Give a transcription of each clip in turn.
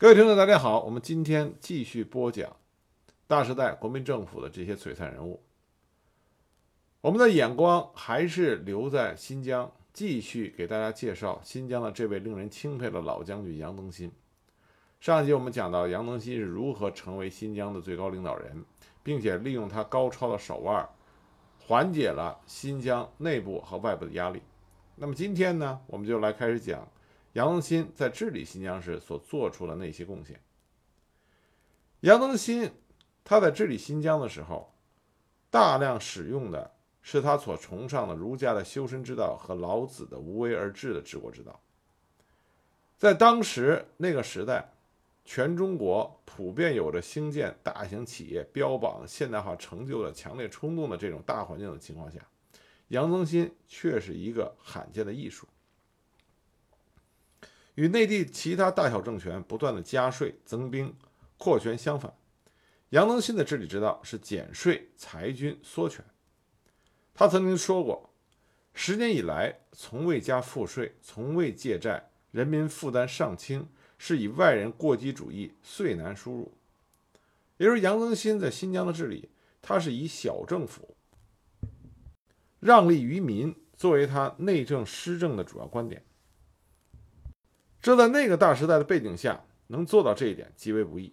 各位听众，大家好，我们今天继续播讲大时代国民政府的这些璀璨人物。我们的眼光还是留在新疆，继续给大家介绍新疆的这位令人钦佩的老将军杨增新。上一集我们讲到杨增新是如何成为新疆的最高领导人，并且利用他高超的手腕，缓解了新疆内部和外部的压力。那么今天呢，我们就来开始讲杨增新在治理新疆时所做出的那些贡献。杨增新他在治理新疆的时候，大量使用的是他所崇尚的儒家的修身之道和老子的无为而治的治国之道。在当时那个时代，全中国普遍有着兴建大型企业、标榜现代化成就的强烈冲动的这种大环境的情况下。杨增新却是一个罕见的艺术，与内地其他大小政权不断的加税、增兵、扩权相反，杨增新的治理之道是减税、裁军、缩权。他曾经说过：“十年以来，从未加赋税，从未借债，人民负担尚轻，是以外人过激主义，税难输入。”也就是杨增新在新疆的治理，他是以小政府。让利于民作为他内政施政的主要观点，这在那个大时代的背景下能做到这一点极为不易。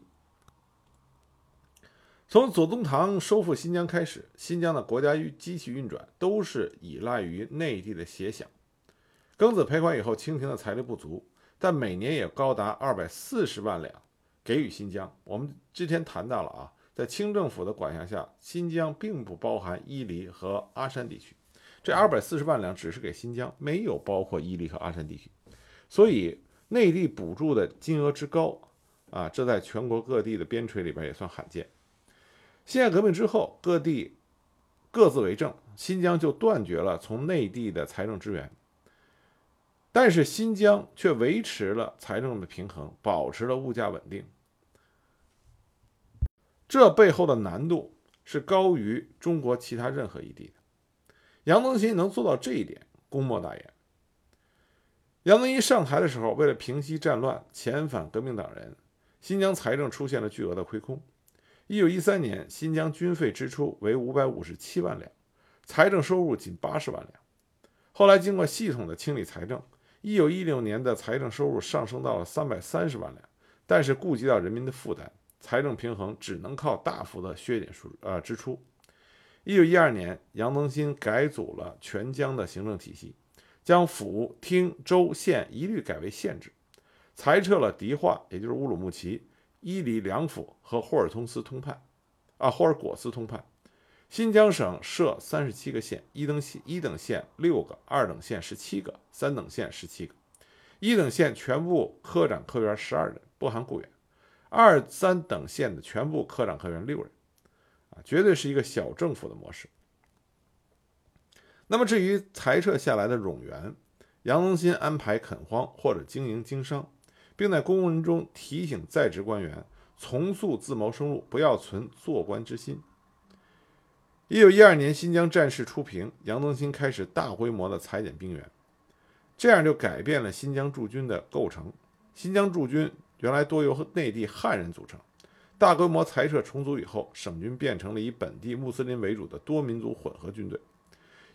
从左宗棠收复新疆开始，新疆的国家与机器运转都是依赖于内地的协饷。庚子赔款以后，清廷的财力不足，但每年也高达二百四十万两给予新疆。我们之前谈到了啊。在清政府的管辖下，新疆并不包含伊犁和阿山地区。这二百四十万两只是给新疆，没有包括伊犁和阿山地区。所以内地补助的金额之高啊，这在全国各地的边陲里边也算罕见。辛亥革命之后，各地各自为政，新疆就断绝了从内地的财政支援。但是新疆却维持了财政的平衡，保持了物价稳定。这背后的难度是高于中国其他任何一地的。杨增新能做到这一点，功莫大焉。杨增新上台的时候，为了平息战乱、遣返革命党人，新疆财政出现了巨额的亏空。一九一三年，新疆军费支出为五百五十七万两，财政收入仅八十万两。后来经过系统的清理财政，一九一六年的财政收入上升到了三百三十万两，但是顾及到人民的负担。财政平衡只能靠大幅的削减数呃支出。一九一二年，杨增新改组了全疆的行政体系，将府、厅、州、县一律改为县制，裁撤了迪化，也就是乌鲁木齐、伊犁两府和霍尔通斯通判，啊，霍尔果斯通判。新疆省设三十七个县，一等县一等县六个，二等县十七个，三等县十七个。一等县全部科长科员十二人，不含雇员。二三等县的全部科长科员六人，啊，绝对是一个小政府的模式。那么至于裁撤下来的冗员，杨增新安排垦荒或者经营经商，并在公文中提醒在职官员从速自谋生路，不要存做官之心。一九一二年新疆战事初平，杨增新开始大规模的裁减兵员，这样就改变了新疆驻军的构成。新疆驻军。原来多由内地汉人组成，大规模裁撤重组以后，省军变成了以本地穆斯林为主的多民族混合军队。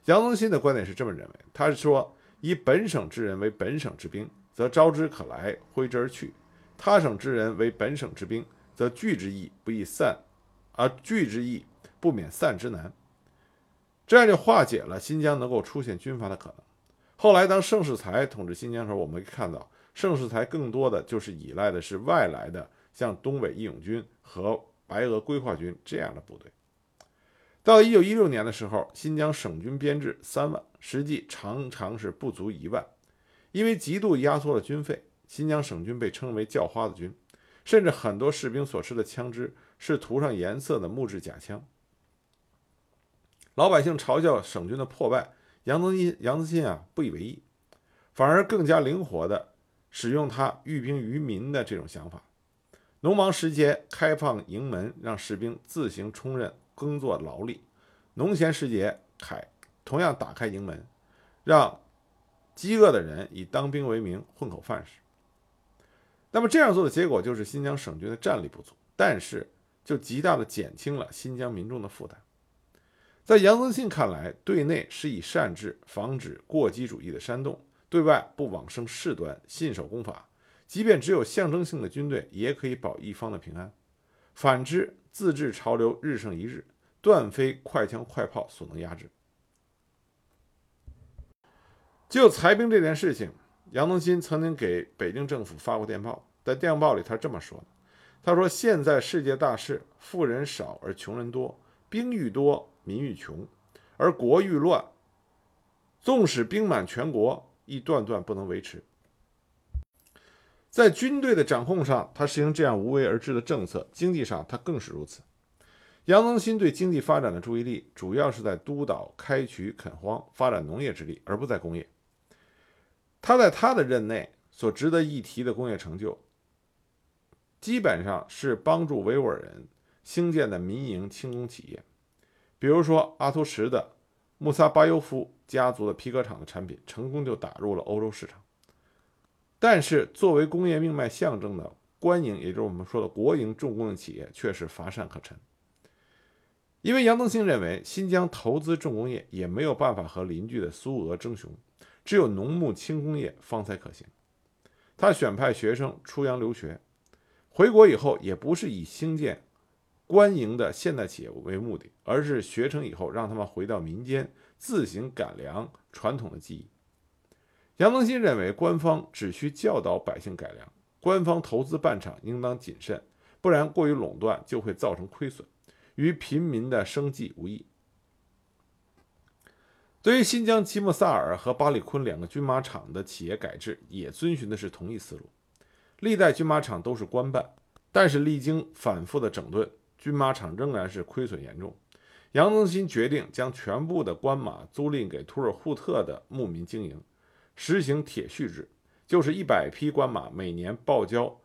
杨增新的观点是这么认为：他是说，以本省之人为本省之兵，则招之可来，挥之而去；他省之人为本省之兵，则聚之易，不易散；而聚之易，不免散之难。这样就化解了新疆能够出现军阀的可能。后来，当盛世才统治新疆时候，我们可以看到。盛世才更多的就是依赖的是外来的，像东北义勇军和白俄规划军这样的部队。到一九一六年的时候，新疆省军编制三万，实际常常是不足一万，因为极度压缩了军费，新疆省军被称为“叫花子军”，甚至很多士兵所持的枪支是涂上颜色的木质假枪。老百姓嘲笑省军的破败，杨增新杨增新啊不以为意，反而更加灵活的。使用他寓兵于民的这种想法，农忙时节开放营门，让士兵自行充任耕作劳力；农闲时节凯同样打开营门，让饥饿的人以当兵为名混口饭吃。那么这样做的结果就是新疆省军的战力不足，但是就极大的减轻了新疆民众的负担。在杨增信看来，对内施以善治，防止过激主义的煽动；对外不往生事端，信守公法。即便只有象征性的军队，也可以保一方的平安。反之，自治潮流日盛一日，断非快枪快炮所能压制。就裁兵这件事情，杨东新曾经给北京政府发过电报，在电报里他这么说的：“他说，现在世界大势，富人少而穷人多，兵愈多，民愈穷，而国愈乱。纵使兵满全国，亦断断不能维持。”在军队的掌控上，他实行这样无为而治的政策；经济上，他更是如此。杨增新对经济发展的注意力，主要是在督导开渠垦荒、发展农业之力，而不在工业。他在他的任内所值得一提的工业成就，基本上是帮助维吾尔人兴建的民营轻工企业，比如说阿图什的穆萨巴尤夫家族的皮革厂的产品，成功就打入了欧洲市场。但是，作为工业命脉象征的官营，也就是我们说的国营重工业企业，却是乏善可陈。因为杨增新认为，新疆投资重工业也没有办法和邻居的苏俄争雄，只有农牧轻工业方才可行。他选派学生出洋留学，回国以后也不是以兴建官营的现代企业为目的，而是学成以后让他们回到民间自行改良传统的技艺。杨增新认为，官方只需教导百姓改良，官方投资办厂应当谨慎，不然过于垄断就会造成亏损，与平民的生计无异。对于新疆吉木萨尔和巴里坤两个军马场的企业改制，也遵循的是同一思路。历代军马场都是官办，但是历经反复的整顿，军马场仍然是亏损严重。杨增新决定将全部的官马租赁给土尔扈特的牧民经营。实行铁序制，就是一百匹官马每年报交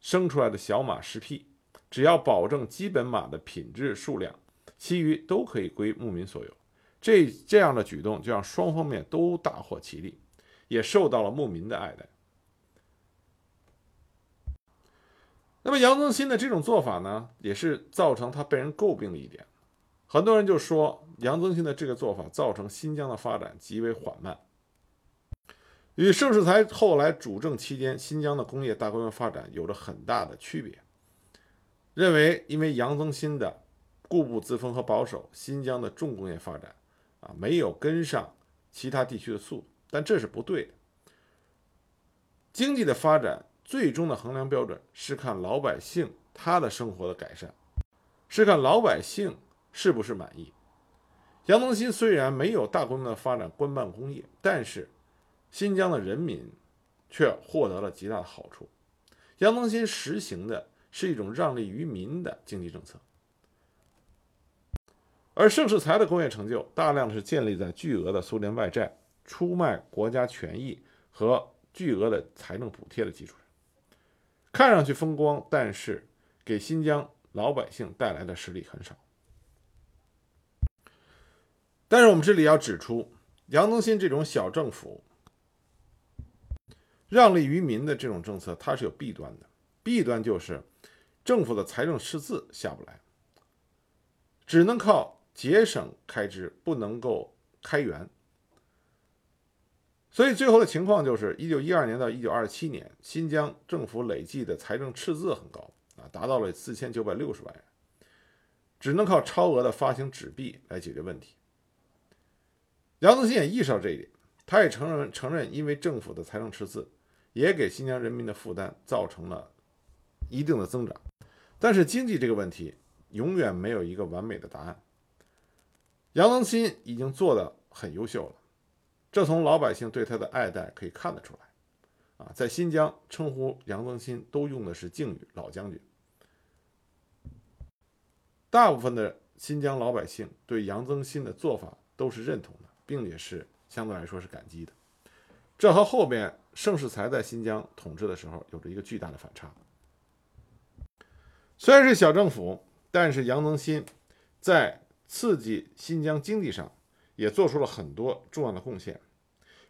生出来的小马十匹，只要保证基本马的品质数量，其余都可以归牧民所有。这这样的举动就让双方面都大获其利，也受到了牧民的爱戴。那么杨增新的这种做法呢，也是造成他被人诟病的一点。很多人就说杨增新的这个做法造成新疆的发展极为缓慢。与盛世才后来主政期间，新疆的工业大规模发展有着很大的区别。认为因为杨增新的固步自封和保守，新疆的重工业发展啊没有跟上其他地区的速度，但这是不对的。经济的发展最终的衡量标准是看老百姓他的生活的改善，是看老百姓是不是满意。杨增新虽然没有大规模的发展官办工业，但是。新疆的人民却获得了极大的好处。杨增新实行的是一种让利于民的经济政策，而盛世才的工业成就大量是建立在巨额的苏联外债、出卖国家权益和巨额的财政补贴的基础上。看上去风光，但是给新疆老百姓带来的实力很少。但是我们这里要指出，杨增新这种小政府。让利于民的这种政策，它是有弊端的。弊端就是政府的财政赤字下不来，只能靠节省开支，不能够开源。所以最后的情况就是，一九一二年到一九二七年，新疆政府累计的财政赤字很高啊，达到了四千九百六十万元，只能靠超额的发行纸币来解决问题。杨增新也意识到这一点，他也承认承认，因为政府的财政赤字。也给新疆人民的负担造成了一定的增长，但是经济这个问题永远没有一个完美的答案。杨增新已经做得很优秀了，这从老百姓对他的爱戴可以看得出来。啊，在新疆称呼杨增新都用的是敬语“老将军”。大部分的新疆老百姓对杨增新的做法都是认同的，并且是相对来说是感激的。这和后边盛世才在新疆统治的时候有着一个巨大的反差。虽然是小政府，但是杨增新在刺激新疆经济上也做出了很多重要的贡献。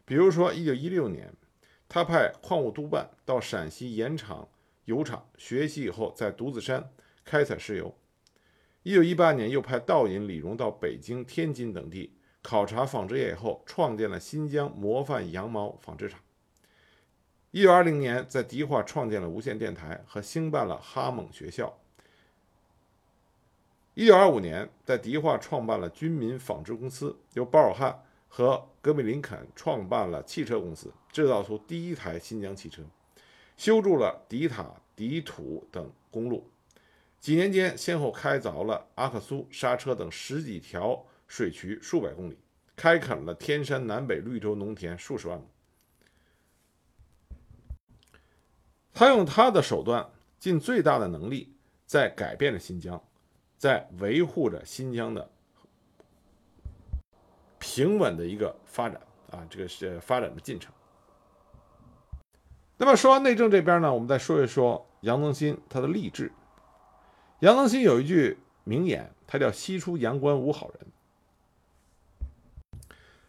比如说，一九一六年，他派矿务督办到陕西盐场油厂学习，以后在独子山开采石油。一九一八年，又派道引李荣到北京、天津等地考察纺织业，以后创建了新疆模范羊毛纺织厂。一九二零年，在迪化创建了无线电台和兴办了哈蒙学校。一九二五年，在迪化创办了军民纺织公司，由包尔汉和格米林肯创办了汽车公司，制造出第一台新疆汽车，修筑了迪塔、迪土等公路。几年间，先后开凿了阿克苏、沙车等十几条水渠数百公里，开垦了天山南北绿洲农田数十万亩。他用他的手段，尽最大的能力，在改变着新疆，在维护着新疆的平稳的一个发展啊，这个是发展的进程。那么说完内政这边呢，我们再说一说杨增新他的励志。杨增新有一句名言，他叫“西出阳关无好人”。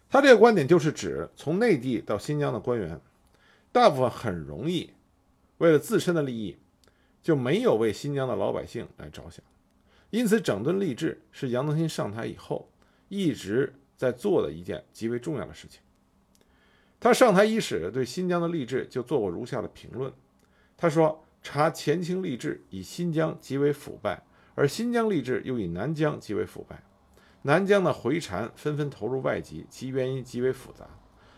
他这个观点就是指，从内地到新疆的官员，大部分很容易。为了自身的利益，就没有为新疆的老百姓来着想，因此整顿吏治是杨增新上台以后一直在做的一件极为重要的事情。他上台伊始，对新疆的吏治就做过如下的评论：他说，查前清吏治以新疆极为腐败，而新疆吏治又以南疆极为腐败。南疆的回禅纷纷投入外籍，其原因极为复杂，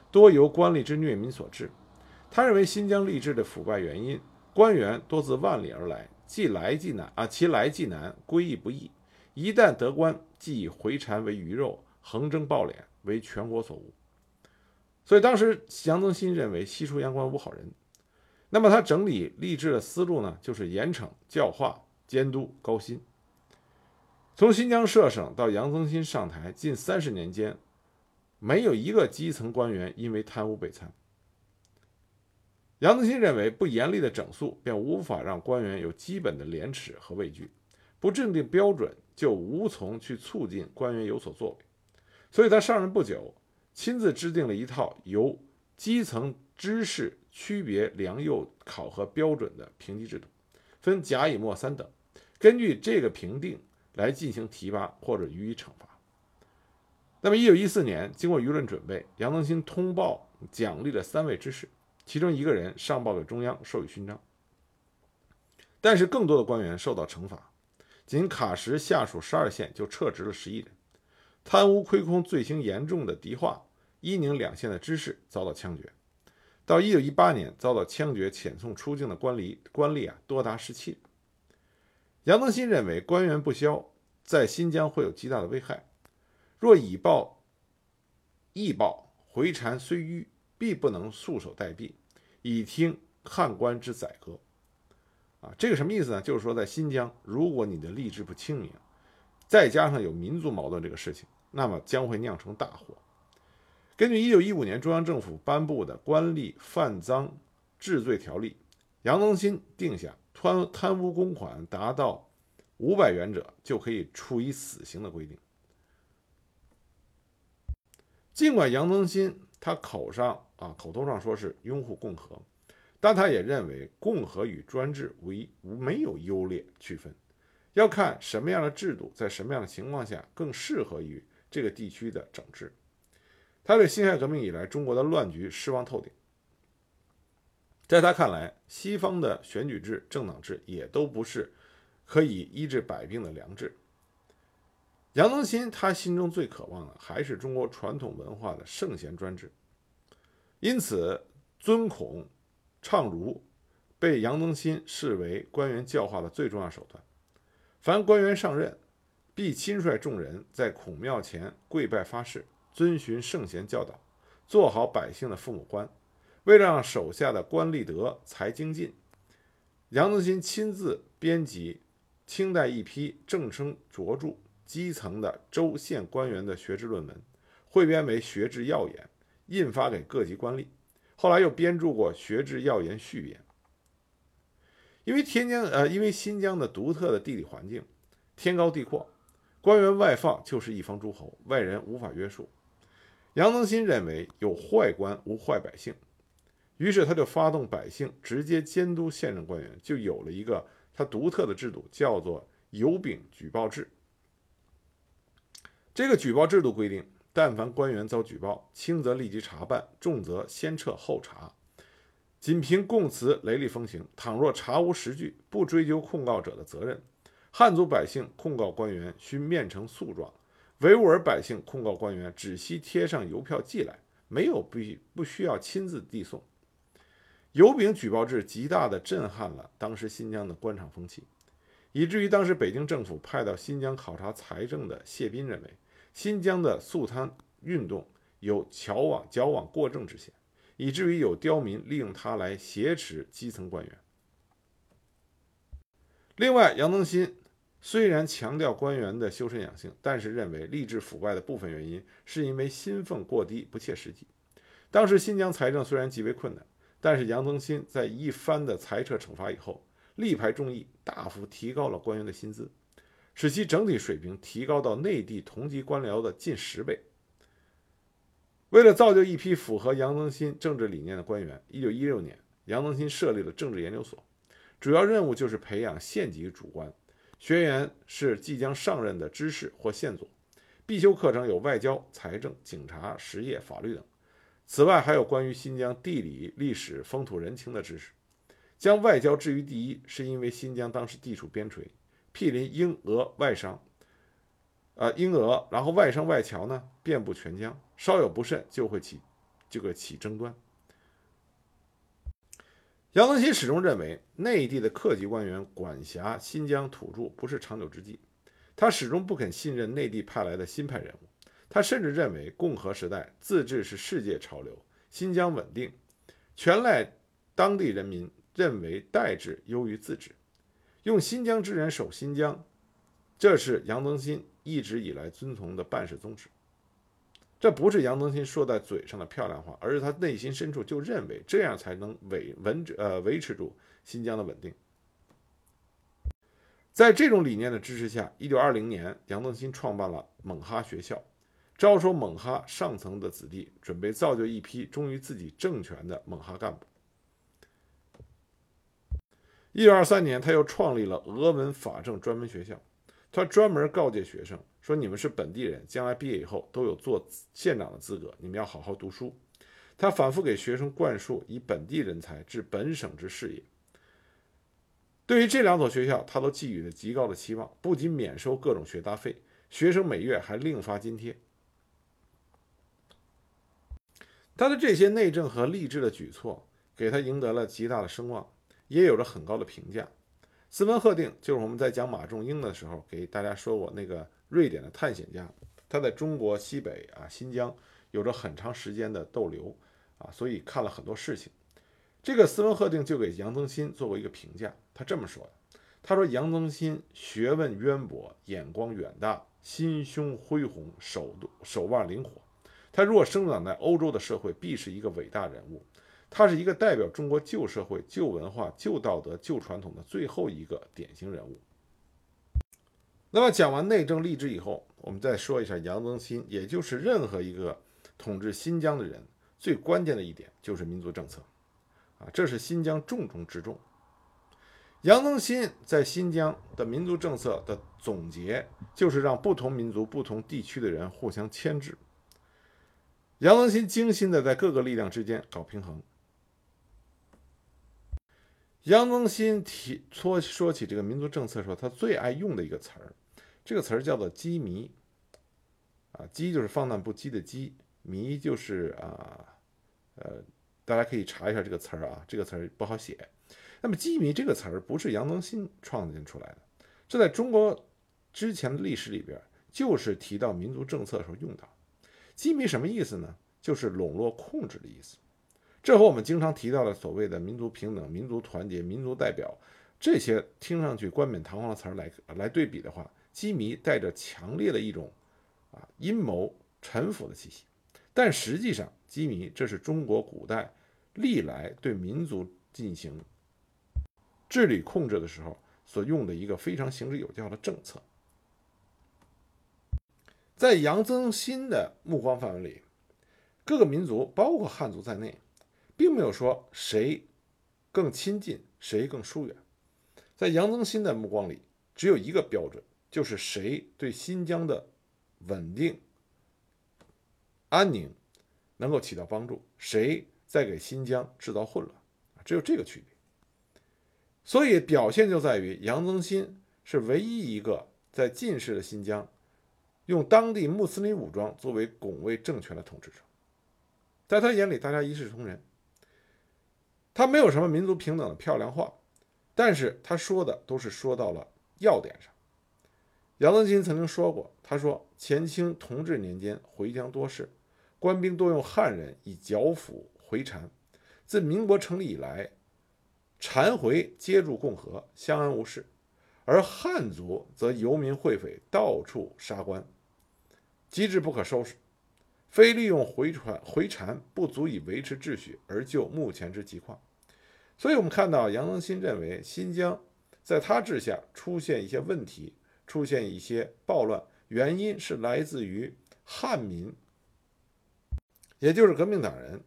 多由官吏之虐民所致。他认为新疆吏治的腐败原因，官员多自万里而来，既来既难啊，其来既难，归亦不易。一旦得官，即以回禅为鱼肉，横征暴敛，为全国所无。所以当时杨增新认为西出阳关无好人。那么他整理吏治的思路呢，就是严惩、教化、监督、高薪。从新疆设省到杨增新上台近三十年间，没有一个基层官员因为贪污被参。杨增新认为，不严厉的整肃，便无法让官员有基本的廉耻和畏惧；不制定标准，就无从去促进官员有所作为。所以他上任不久，亲自制定了一套由基层知识区别良莠考核标准的评级制度，分甲、乙、末三等，根据这个评定来进行提拔或者予以惩罚。那么，一九一四年，经过舆论准备，杨增新通报奖励了三位知识。其中一个人上报给中央，授予勋章。但是更多的官员受到惩罚，仅喀什下属十二县就撤职了十一人。贪污亏空罪行严重的迪化、伊宁两县的知事遭到枪决。到一九一八年，遭到枪决遣送出境的官吏官吏啊多达十七人。杨增新认为，官员不肖在新疆会有极大的危害。若以暴易暴，回禅虽迂。必不能束手待毙，以听汉官之宰割。啊，这个什么意思呢？就是说，在新疆，如果你的吏治不清明，再加上有民族矛盾这个事情，那么将会酿成大祸。根据1915年中央政府颁布的《官吏犯赃治罪条例》，杨增新定下贪贪污公款达到五百元者就可以处以死刑的规定。尽管杨增新他口上，啊，口头上说是拥护共和，但他也认为共和与专制为无没有优劣区分，要看什么样的制度在什么样的情况下更适合于这个地区的整治。他对辛亥革命以来中国的乱局失望透顶，在他看来，西方的选举制、政党制也都不是可以医治百病的良治。杨增新他心中最渴望的还是中国传统文化的圣贤专制。因此，尊孔、唱儒被杨增新视为官员教化的最重要手段。凡官员上任，必亲率众人在孔庙前跪拜发誓，遵循圣贤教导，做好百姓的父母官。为了让手下的官吏德才精进，杨增新亲自编辑清代一批正称卓著、基层的州县官员的学制论文，汇编为《学制要言》。印发给各级官吏，后来又编著过《学制要言序言》。因为天津呃，因为新疆的独特的地理环境，天高地阔，官员外放就是一方诸侯，外人无法约束。杨增新认为有坏官无坏百姓，于是他就发动百姓直接监督县政官员，就有了一个他独特的制度，叫做有柄举报制。这个举报制度规定，但凡官员遭举报，轻则立即查办，重则先撤后查，仅凭供词雷厉风行。倘若查无实据，不追究控告者的责任。汉族百姓控告官员，需面呈诉状；维吾尔百姓控告官员，只需贴上邮票寄来，没有必不需要亲自递送。油饼举报制极大地震撼了当时新疆的官场风气，以至于当时北京政府派到新疆考察财政的谢斌认为，新疆的肃贪运动有矫枉矫枉过正之嫌，以至于有刁民利用它来挟持基层官员。另外，杨增新。虽然强调官员的修身养性，但是认为吏治腐败的部分原因是因为薪俸过低、不切实际。当时新疆财政虽然极为困难，但是杨增新在一番的裁撤惩罚以后，力排众议，大幅提高了官员的薪资，使其整体水平提高到内地同级官僚的近十倍。为了造就一批符合杨增新政治理念的官员，1916年，杨增新设立了政治研究所，主要任务就是培养县级主官。学员是即将上任的知事或县佐，必修课程有外交、财政、警察、实业、法律等。此外，还有关于新疆地理、历史、风土人情的知识。将外交置于第一，是因为新疆当时地处边陲，毗邻英俄外商，呃，英俄，然后外商外侨呢遍布全疆，稍有不慎就会起这个起争端。杨增新始终认为，内地的客级官员管辖新疆土著不是长久之计。他始终不肯信任内地派来的新派人物。他甚至认为，共和时代自治是世界潮流，新疆稳定全赖当地人民认为代治优于自治，用新疆之人守新疆，这是杨增新一直以来遵从的办事宗旨。这不是杨增新说在嘴上的漂亮话，而是他内心深处就认为这样才能维稳呃维持住新疆的稳定。在这种理念的支持下，一九二零年，杨增新创办了蒙哈学校，招收蒙哈上层的子弟，准备造就一批忠于自己政权的蒙哈干部。一九二三年，他又创立了俄文法政专门学校，他专门告诫学生。说你们是本地人，将来毕业以后都有做县长的资格，你们要好好读书。他反复给学生灌输以本地人才治本省之事业。对于这两所学校，他都寄予了极高的期望，不仅免收各种学杂费，学生每月还另发津贴。他的这些内政和励志的举措，给他赢得了极大的声望，也有着很高的评价。斯文赫定就是我们在讲马仲英的时候给大家说过那个。瑞典的探险家，他在中国西北啊新疆有着很长时间的逗留啊，所以看了很多事情。这个斯文赫定就给杨增新做过一个评价，他这么说的：他说杨增新学问渊博，眼光远大，心胸恢宏，手手腕灵活。他若生长在欧洲的社会，必是一个伟大人物。他是一个代表中国旧社会、旧文化、旧道德、旧传统的最后一个典型人物。那么讲完内政吏治以后，我们再说一下杨增新，也就是任何一个统治新疆的人最关键的一点就是民族政策，啊，这是新疆重中之重。杨增新在新疆的民族政策的总结就是让不同民族、不同地区的人互相牵制。杨增新精心的在各个力量之间搞平衡。杨增新提说说起这个民族政策的时候，他最爱用的一个词儿。这个词儿叫做“羁縻”，啊，“羁”就是放荡不羁的“羁”，“縻”就是啊，呃，大家可以查一下这个词儿啊，这个词儿不好写。那么“羁縻”这个词儿不是杨增新创建出来的，这在中国之前的历史里边就是提到民族政策的时候用到。“羁縻”什么意思呢？就是笼络、控制的意思。这和我们经常提到的所谓的民族平等、民族团结、民族代表这些听上去冠冕堂皇的词儿来来对比的话，机迷带着强烈的一种啊阴谋臣服的气息，但实际上，机迷这是中国古代历来对民族进行治理控制的时候所用的一个非常行之有效的政策。在杨增新的目光范围里，各个民族，包括汉族在内，并没有说谁更亲近，谁更疏远。在杨增新的目光里，只有一个标准，就是谁对新疆的稳定、安宁能够起到帮助，谁在给新疆制造混乱，只有这个区别。所以表现就在于杨增新是唯一一个在近世的新疆，用当地穆斯林武装作为拱卫政权的统治者。在他眼里，大家一视同仁。他没有什么民族平等的漂亮话。但是他说的都是说到了要点上。杨增新曾经说过：“他说前清同治年间回疆多事，官兵多用汉人以剿抚回禅。自民国成立以来，禅回皆入共和，相安无事；而汉族则游民会匪到处杀官，机制不可收拾。非利用回传回禅不足以维持秩序，而就目前之急况。”所以，我们看到杨增新认为新疆在他治下出现一些问题，出现一些暴乱，原因是来自于汉民，也就是革命党人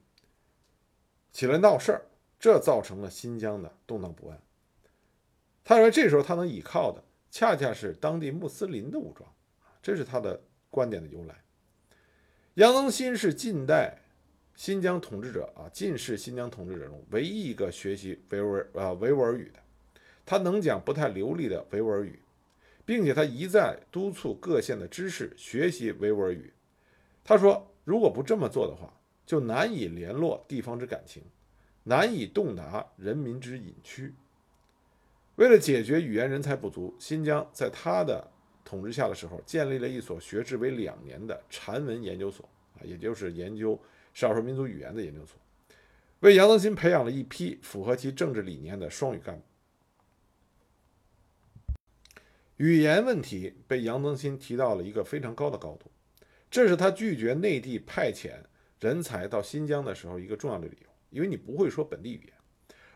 起来闹事儿，这造成了新疆的动荡不安。他认为这时候他能依靠的恰恰是当地穆斯林的武装，这是他的观点的由来。杨增新是近代。新疆统治者啊，近世新疆统治者中唯一一个学习维吾尔啊维吾尔语的，他能讲不太流利的维吾尔语，并且他一再督促各县的知识学习维吾尔语。他说，如果不这么做的话，就难以联络地方之感情，难以洞达人民之隐区。为了解决语言人才不足，新疆在他的统治下的时候，建立了一所学制为两年的禅文研究所啊，也就是研究。少数民族语言的研究所，为杨增新培养了一批符合其政治理念的双语干部。语言问题被杨增新提到了一个非常高的高度，这是他拒绝内地派遣人才到新疆的时候一个重要的理由。因为你不会说本地语言，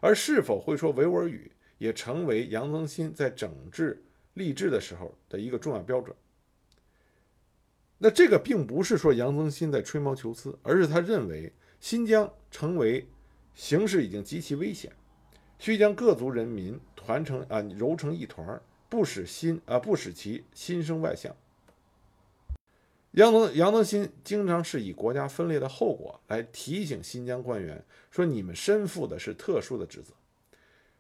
而是否会说维吾尔语，也成为杨增新在整治吏治的时候的一个重要标准。那这个并不是说杨增新在吹毛求疵，而是他认为新疆成为形势已经极其危险，需将各族人民团成啊揉成一团，不使心啊不使其心生外向。杨增杨增新经常是以国家分裂的后果来提醒新疆官员说：“你们身负的是特殊的职责。”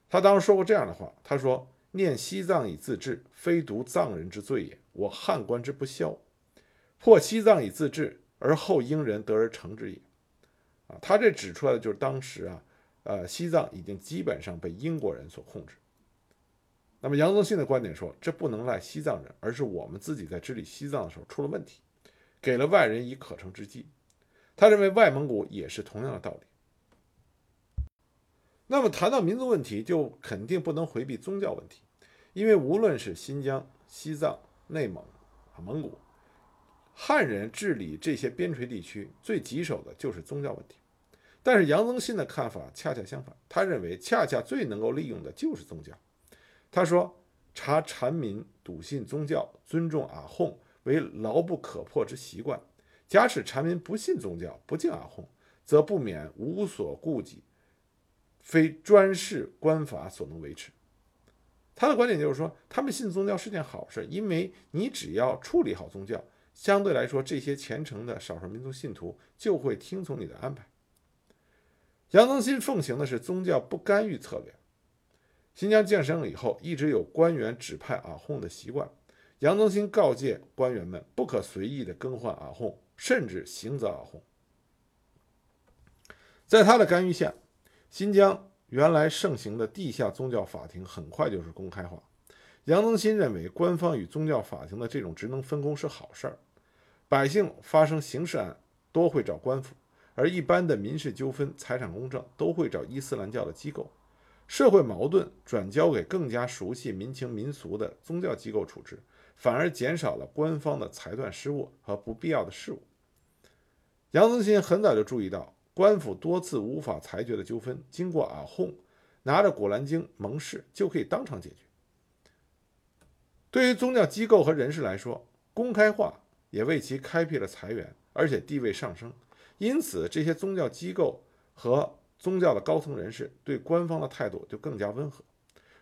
他当时说过这样的话：“他说念西藏以自治，非独藏人之罪也，我汉官之不肖。”破西藏以自治，而后英人得而成之也。啊，他这指出来的就是当时啊，呃，西藏已经基本上被英国人所控制。那么杨宗新的观点说，这不能赖西藏人，而是我们自己在治理西藏的时候出了问题，给了外人以可乘之机。他认为外蒙古也是同样的道理。那么谈到民族问题，就肯定不能回避宗教问题，因为无论是新疆、西藏、内蒙啊、蒙古。汉人治理这些边陲地区最棘手的就是宗教问题，但是杨增新的看法恰恰相反，他认为恰恰最能够利用的就是宗教。他说：“查禅民笃信宗教，尊重阿訇为牢不可破之习惯。假使禅民不信宗教，不敬阿訇，则不免无所顾忌，非专事官法所能维持。”他的观点就是说，他们信宗教是件好事，因为你只要处理好宗教。相对来说，这些虔诚的少数民族信徒就会听从你的安排。杨增新奉行的是宗教不干预策略。新疆建省以后，一直有官员指派阿訇的习惯。杨增新告诫官员们，不可随意的更换阿訇，甚至行责阿訇。在他的干预下，新疆原来盛行的地下宗教法庭很快就是公开化。杨增新认为，官方与宗教法庭的这种职能分工是好事儿。百姓发生刑事案多会找官府，而一般的民事纠纷、财产公证都会找伊斯兰教的机构。社会矛盾转交给更加熟悉民情民俗的宗教机构处置，反而减少了官方的裁断失误和不必要的事务。杨增新很早就注意到，官府多次无法裁决的纠纷，经过阿訇拿着《古兰经》盟誓，就可以当场解决。对于宗教机构和人士来说，公开化也为其开辟了财源，而且地位上升。因此，这些宗教机构和宗教的高层人士对官方的态度就更加温和，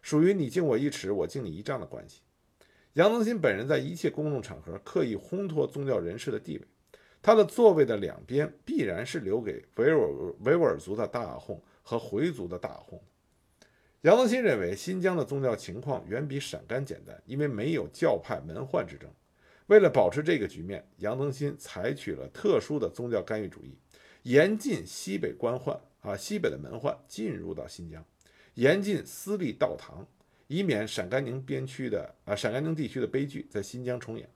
属于你敬我一尺，我敬你一丈的关系。杨增新本人在一切公共场合刻意烘托宗教人士的地位，他的座位的两边必然是留给维吾尔维吾尔族的大阿訇和回族的大阿訇。杨增新认为，新疆的宗教情况远比陕甘简单，因为没有教派门宦之争。为了保持这个局面，杨增新采取了特殊的宗教干预主义，严禁西北官宦啊，西北的门宦进入到新疆，严禁私立道堂。以免陕甘宁边区的啊陕甘宁地区的悲剧在新疆重演。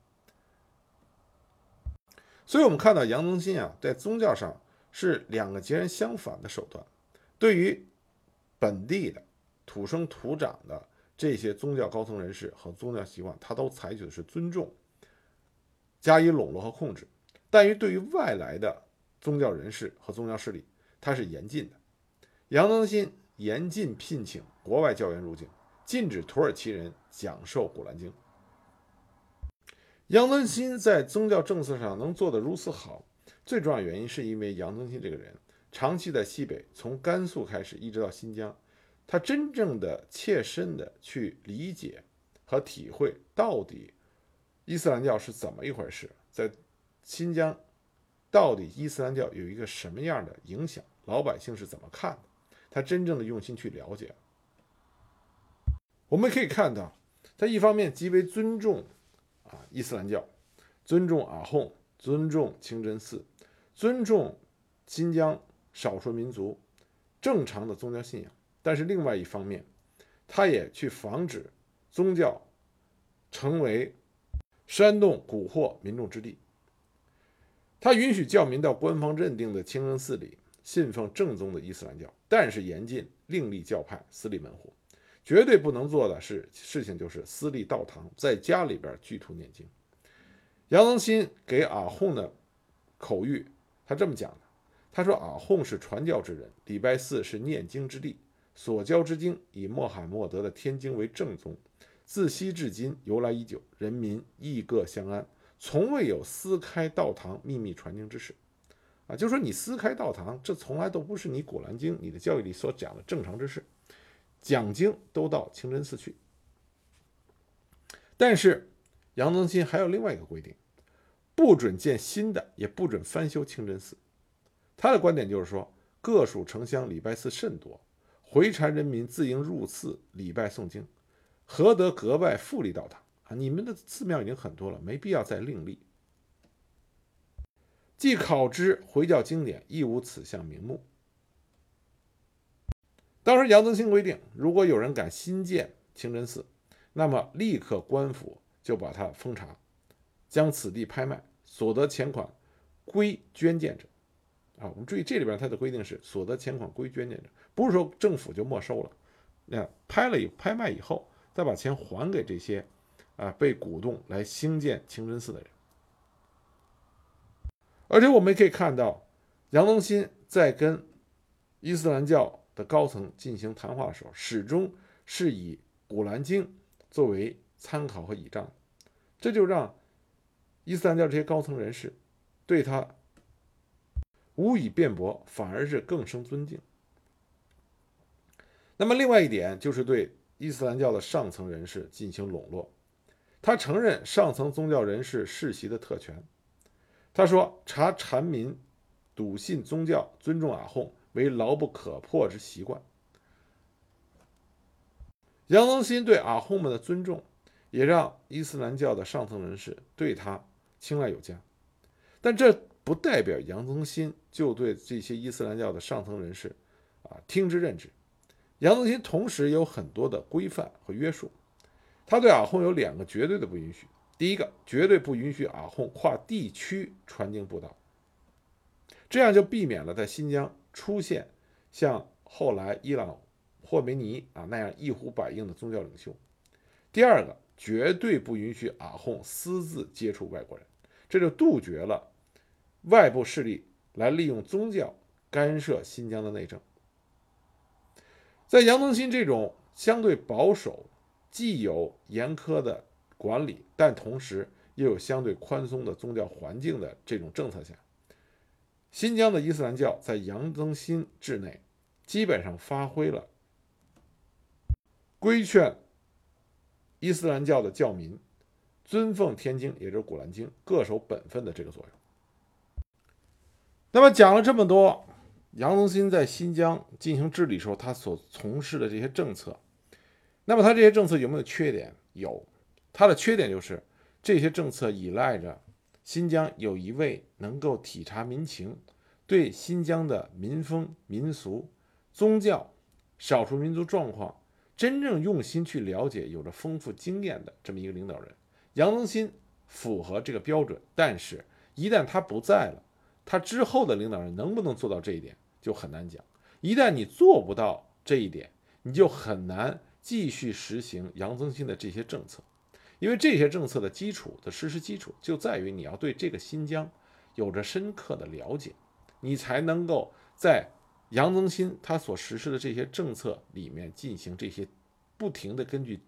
所以，我们看到杨增新啊，在宗教上是两个截然相反的手段。对于本地的土生土长的这些宗教高层人士和宗教习惯，他都采取的是尊重、加以笼络和控制；但于对于外来的宗教人士和宗教势力，他是严禁的。杨增新严禁聘请国外教员入境。禁止土耳其人讲授《古兰经》。杨增新在宗教政策上能做得如此好，最重要原因是因为杨增新这个人长期在西北，从甘肃开始一直到新疆，他真正的切身的去理解和体会到底伊斯兰教是怎么一回事，在新疆到底伊斯兰教有一个什么样的影响，老百姓是怎么看的，他真正的用心去了解。我们可以看到，他一方面极为尊重啊伊斯兰教，尊重阿訇，尊重清真寺，尊重新疆少数民族正常的宗教信仰。但是另外一方面，他也去防止宗教成为煽动蛊惑民众之地。他允许教民到官方认定的清真寺里信奉正宗的伊斯兰教，但是严禁另立教派、私立门户。绝对不能做的是事情，就是私立道堂，在家里边聚徒念经。杨增新给阿訇的口谕，他这么讲的：他说，阿訇是传教之人，礼拜四是念经之地，所教之经以穆罕默德的天经为正宗，自西至今由来已久，人民亦各相安，从未有私开道堂、秘密传经之事。啊，就说你私开道堂，这从来都不是你《古兰经》你的教育里所讲的正常之事。讲经都到清真寺去，但是杨增新还有另外一个规定，不准建新的，也不准翻修清真寺。他的观点就是说，各属城乡礼拜寺甚多，回禅人民自应入寺礼拜诵经，何得格外复立道堂啊？你们的寺庙已经很多了，没必要再另立。既考之回教经典，亦无此项名目。当时杨增新规定，如果有人敢新建清真寺，那么立刻官府就把他封查，将此地拍卖，所得钱款归捐建者。啊，我们注意这里边它的规定是所得钱款归捐建者，不是说政府就没收了。那拍了以拍卖以后，再把钱还给这些啊被鼓动来兴建清真寺的人。而且我们也可以看到，杨增新在跟伊斯兰教。的高层进行谈话的时候，始终是以《古兰经》作为参考和倚仗，这就让伊斯兰教这些高层人士对他无以辩驳，反而是更生尊敬。那么，另外一点就是对伊斯兰教的上层人士进行笼络，他承认上层宗教人士世袭的特权。他说：“查禅民笃信宗教，尊重阿訇。”为牢不可破之习惯。杨增新对阿訇们的尊重，也让伊斯兰教的上层人士对他青睐有加。但这不代表杨增新就对这些伊斯兰教的上层人士啊听之任之。杨增新同时有很多的规范和约束。他对阿訇有两个绝对的不允许：第一个，绝对不允许阿訇跨地区传经布道，这样就避免了在新疆。出现像后来伊朗霍梅尼啊那样一呼百应的宗教领袖。第二个，绝对不允许阿訇私自接触外国人，这就杜绝了外部势力来利用宗教干涉新疆的内政。在杨增新这种相对保守、既有严苛的管理，但同时又有相对宽松的宗教环境的这种政策下。新疆的伊斯兰教在杨增新治内基本上发挥了规劝伊斯兰教的教民尊奉天经，也就是《古兰经》，各守本分的这个作用。那么讲了这么多，杨宗新在新疆进行治理时候，他所从事的这些政策，那么他这些政策有没有缺点？有，他的缺点就是这些政策依赖着新疆有一位能够体察民情，对新疆的民风民俗。宗教、少数民族状况，真正用心去了解，有着丰富经验的这么一个领导人，杨宗新符合这个标准。但是，一旦他不在了，他之后的领导人能不能做到这一点，就很难讲。一旦你做不到这一点，你就很难继续实行杨增新的这些政策，因为这些政策的基础的实施基础就在于你要对这个新疆有着深刻的了解，你才能够在。杨增新他所实施的这些政策里面进行这些不停的根据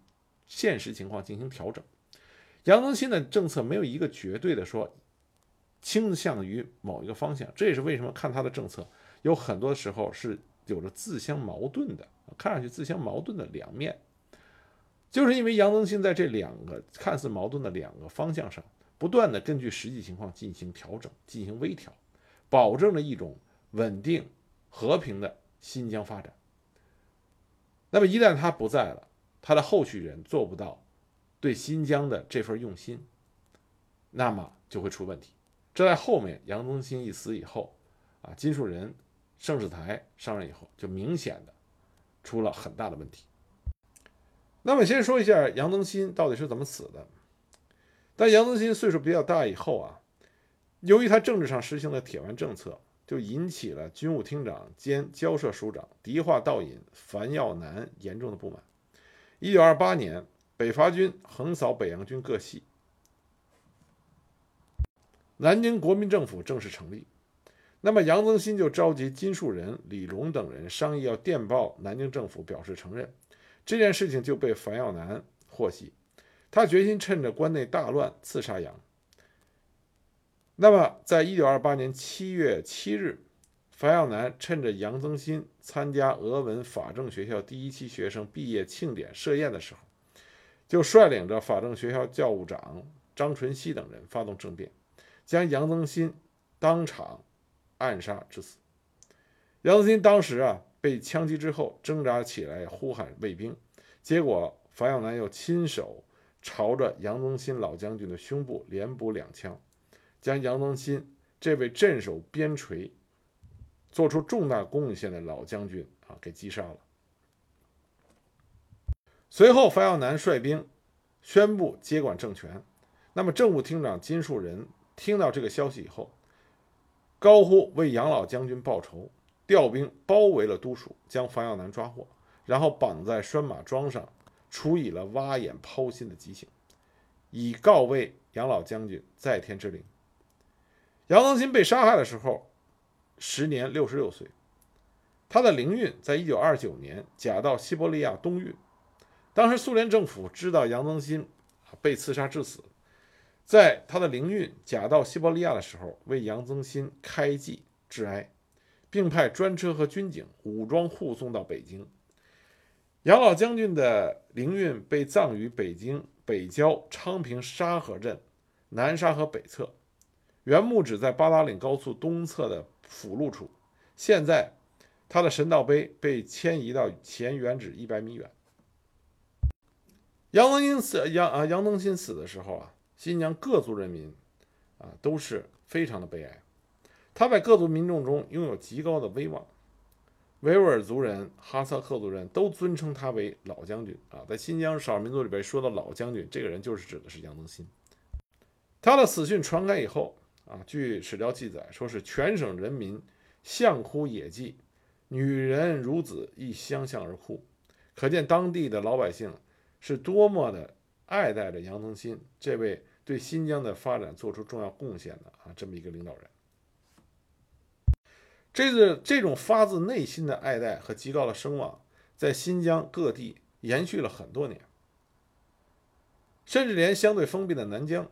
现实情况进行调整。杨增新的政策没有一个绝对的说倾向于某一个方向，这也是为什么看他的政策有很多时候是有着自相矛盾的，看上去自相矛盾的两面，就是因为杨宗新在这两个看似矛盾的两个方向上不断的根据实际情况进行调整、进行微调，保证了一种稳定。和平的新疆发展。那么一旦他不在了，他的后续人做不到对新疆的这份用心，那么就会出问题。这在后面杨宗新一死以后，啊，金树人、盛世才上任以后，就明显的出了很大的问题。那么先说一下杨增新到底是怎么死的。但杨增新岁数比较大以后啊，由于他政治上实行了铁腕政策。就引起了军务厅长兼交涉署长迪化道隐樊耀南严重的不满。一九二八年，北伐军横扫北洋军各系，南京国民政府正式成立。那么杨增新就召集金树人、李龙等人商议，要电报南京政府表示承认。这件事情就被樊耀南获悉，他决心趁着关内大乱刺杀杨。那么，在一九二八年七月七日，樊耀南趁着杨增新参加俄文法政学校第一期学生毕业庆典设宴的时候，就率领着法政学校教务长张纯熙等人发动政变，将杨增新当场暗杀致死。杨增新当时啊被枪击之后挣扎起来，呼喊卫兵，结果樊耀南又亲手朝着杨增新老将军的胸部连补两枪。将杨增新这位镇守边陲、做出重大贡献的老将军啊给击杀了。随后，樊耀南率兵宣布接管政权。那么，政务厅长金树人听到这个消息以后，高呼为杨老将军报仇，调兵包围了都署，将樊耀南抓获，然后绑在拴马桩上，处以了挖眼剖心的极刑，以告慰杨老将军在天之灵。杨增新被杀害的时候，时年六十六岁。他的灵运在一九二九年假到西伯利亚东运。当时苏联政府知道杨增新被刺杀致死，在他的灵运假到西伯利亚的时候，为杨增新开祭致哀，并派专车和军警武装护送到北京。杨老将军的灵运被葬于北京北郊昌平沙河镇南沙河北侧。原墓址在八达岭高速东侧的辅路处，现在他的神道碑被迁移到前原址一百米远。杨增新死，杨啊杨增新死的时候啊，新疆各族人民啊都是非常的悲哀。他在各族民众中拥有极高的威望，维吾尔族人、哈萨克族人都尊称他为老将军啊。在新疆少数民族里边说到老将军，这个人就是指的是杨增新。他的死讯传开以后。啊，据史料记载，说是全省人民相哭野祭，女人孺子亦相向而哭，可见当地的老百姓是多么的爱戴着杨增新这位对新疆的发展做出重要贡献的啊这么一个领导人。这个这种发自内心的爱戴和极高的声望，在新疆各地延续了很多年，甚至连相对封闭的南疆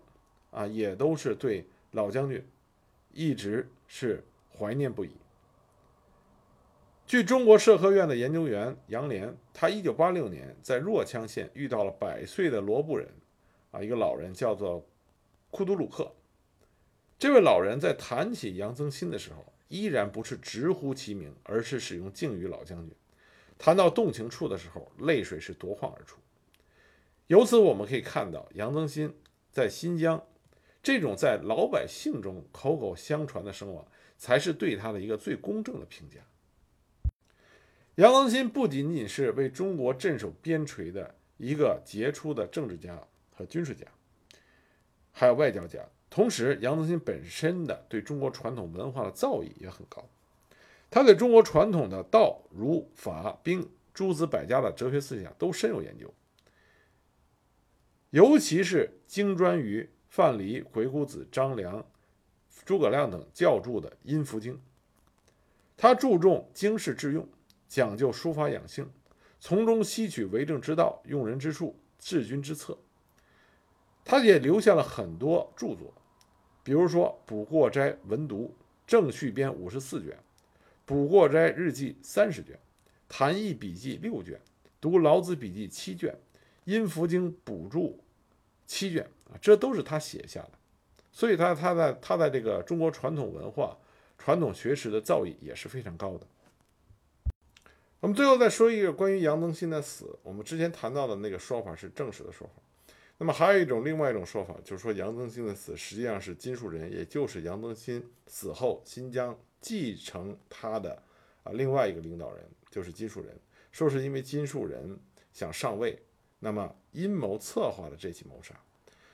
啊，也都是对。老将军一直是怀念不已。据中国社科院的研究员杨连，他1986年在若羌县遇到了百岁的罗布人，啊，一个老人叫做库杜鲁克。这位老人在谈起杨增新的时候，依然不是直呼其名，而是使用敬语“老将军”。谈到动情处的时候，泪水是夺眶而出。由此我们可以看到，杨增新在新疆这种在老百姓中口口相传的声望，才是对他的一个最公正的评价。杨增新不仅仅是为中国镇守边陲的一个杰出的政治家和军事家，还有外交家。同时，杨增新本身的对中国传统文化的造诣也很高。他对中国传统的道、儒、法、兵诸子百家的哲学思想都深有研究，尤其是精专于范蠡、鬼谷子、张良、诸葛亮等教著的《阴符经》。他注重经世致用。讲究书法养性，从中吸取为政之道、用人之术、治军之策。他也留下了很多著作，比如说《补过斋文读》《正序编》五十四卷，《补过斋日记》三十卷，《谈艺笔记》六卷，《读老子笔记》七卷，《阴符经》补注七卷啊，这都是他写下的。所以，他他在他在这个中国传统文化、传统学识的造诣也是非常高的。我们最后再说一个关于杨增新的死。我们之前谈到的那个说法是正史的说法。那么还有一种另外一种说法，就是说杨增新的死实际上是金树人，也就是杨增新死后新疆继承他的啊另外一个领导人，就是金树人，说是因为金树人想上位，那么阴谋策划了这起谋杀。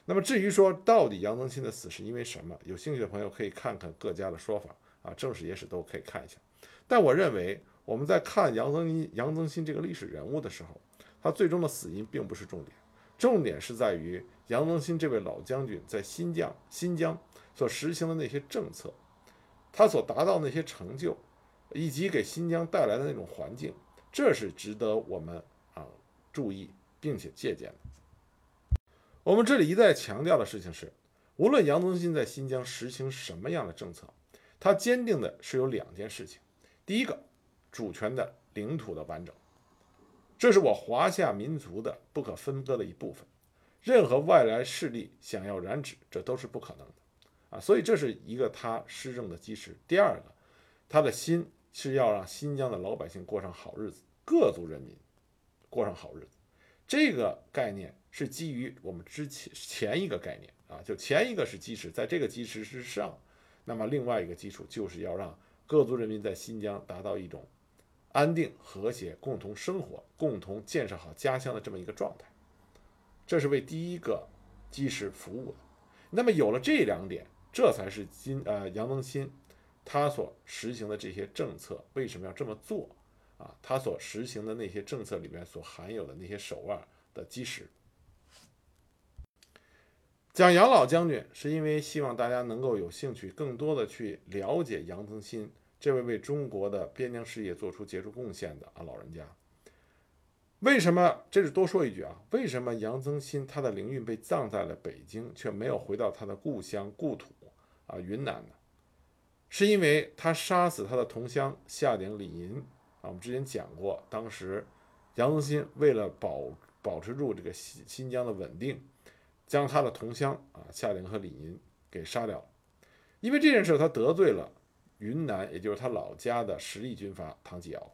那么至于说到底杨增新的死是因为什么，有兴趣的朋友可以看看各家的说法啊，正史野史都可以看一下。但我认为。我们在看杨增新、杨增新这个历史人物的时候，他最终的死因并不是重点，重点是在于杨增新这位老将军在新疆、新疆所实行的那些政策，他所达到那些成就，以及给新疆带来的那种环境，这是值得我们啊注意并且借鉴的。我们这里一再强调的事情是，无论杨增新在新疆实行什么样的政策，他坚定的是有两件事情，第一个。主权的领土的完整，这是我华夏民族的不可分割的一部分。任何外来势力想要染指，这都是不可能的啊！所以这是一个他施政的基石。第二个，他的心是要让新疆的老百姓过上好日子，各族人民过上好日子。这个概念是基于我们之前前一个概念啊，就前一个是基石，在这个基石之上，那么另外一个基础就是要让各族人民在新疆达到一种。安定和谐，共同生活，共同建设好家乡的这么一个状态，这是为第一个基石服务的。那么有了这两点，这才是金呃杨增新他所实行的这些政策为什么要这么做啊？他所实行的那些政策里面所含有的那些手腕的基石。讲杨老将军，是因为希望大家能够有兴趣，更多的去了解杨增新。这位为中国的边疆事业做出杰出贡献的啊老人家，为什么？这是多说一句啊，为什么杨增新他的灵柩被葬在了北京，却没有回到他的故乡故土啊云南呢？是因为他杀死他的同乡夏鼎李银啊。我们之前讲过，当时杨增新为了保保持住这个新新疆的稳定，将他的同乡啊夏鼎和李银给杀掉了。因为这件事，他得罪了。云南，也就是他老家的实力军阀唐继尧，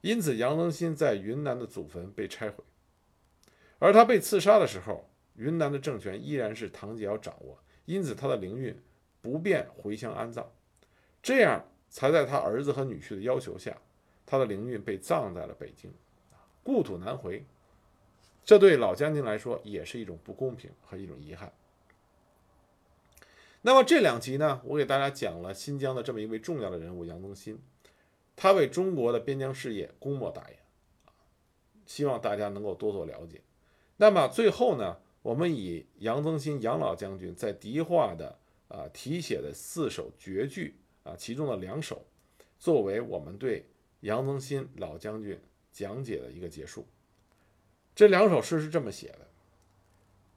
因此杨增新在云南的祖坟被拆毁。而他被刺杀的时候，云南的政权依然是唐继尧掌握，因此他的灵运不便回乡安葬，这样才在他儿子和女婿的要求下，他的灵运被葬在了北京，故土难回。这对老将军来说也是一种不公平和一种遗憾。那么这两集呢，我给大家讲了新疆的这么一位重要的人物杨增新，他为中国的边疆事业功莫大焉，希望大家能够多多了解。那么最后呢，我们以杨增新杨老将军在迪化的啊题写的四首绝句啊，其中的两首，作为我们对杨增新老将军讲解的一个结束。这两首诗是这么写的：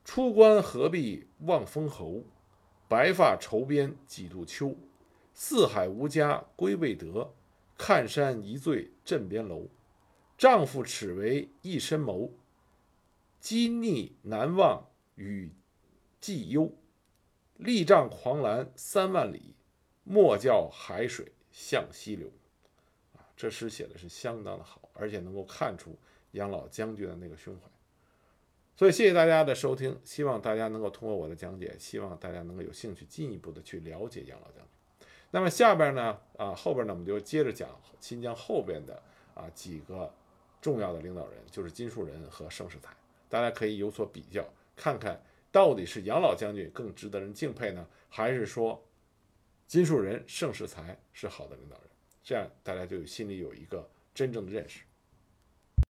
出关何必望封侯。白发愁边几度秋，四海无家归未得。看山一醉镇边楼。丈夫耻为一身谋，积逆难忘与既忧。力仗狂澜三万里，莫教海水向西流。啊，这诗写的是相当的好，而且能够看出杨老将军的那个胸怀。所以，谢谢大家的收听，希望大家能够通过我的讲解，希望大家能够有兴趣进一步的去了解杨老将军。那么下边呢，啊后边呢，我们就接着讲新疆后边的啊几个重要的领导人，就是金树人和盛世才，大家可以有所比较，看看到底是杨老将军更值得人敬佩呢，还是说金树人、盛世才是好的领导人？这样大家就心里有一个真正的认识。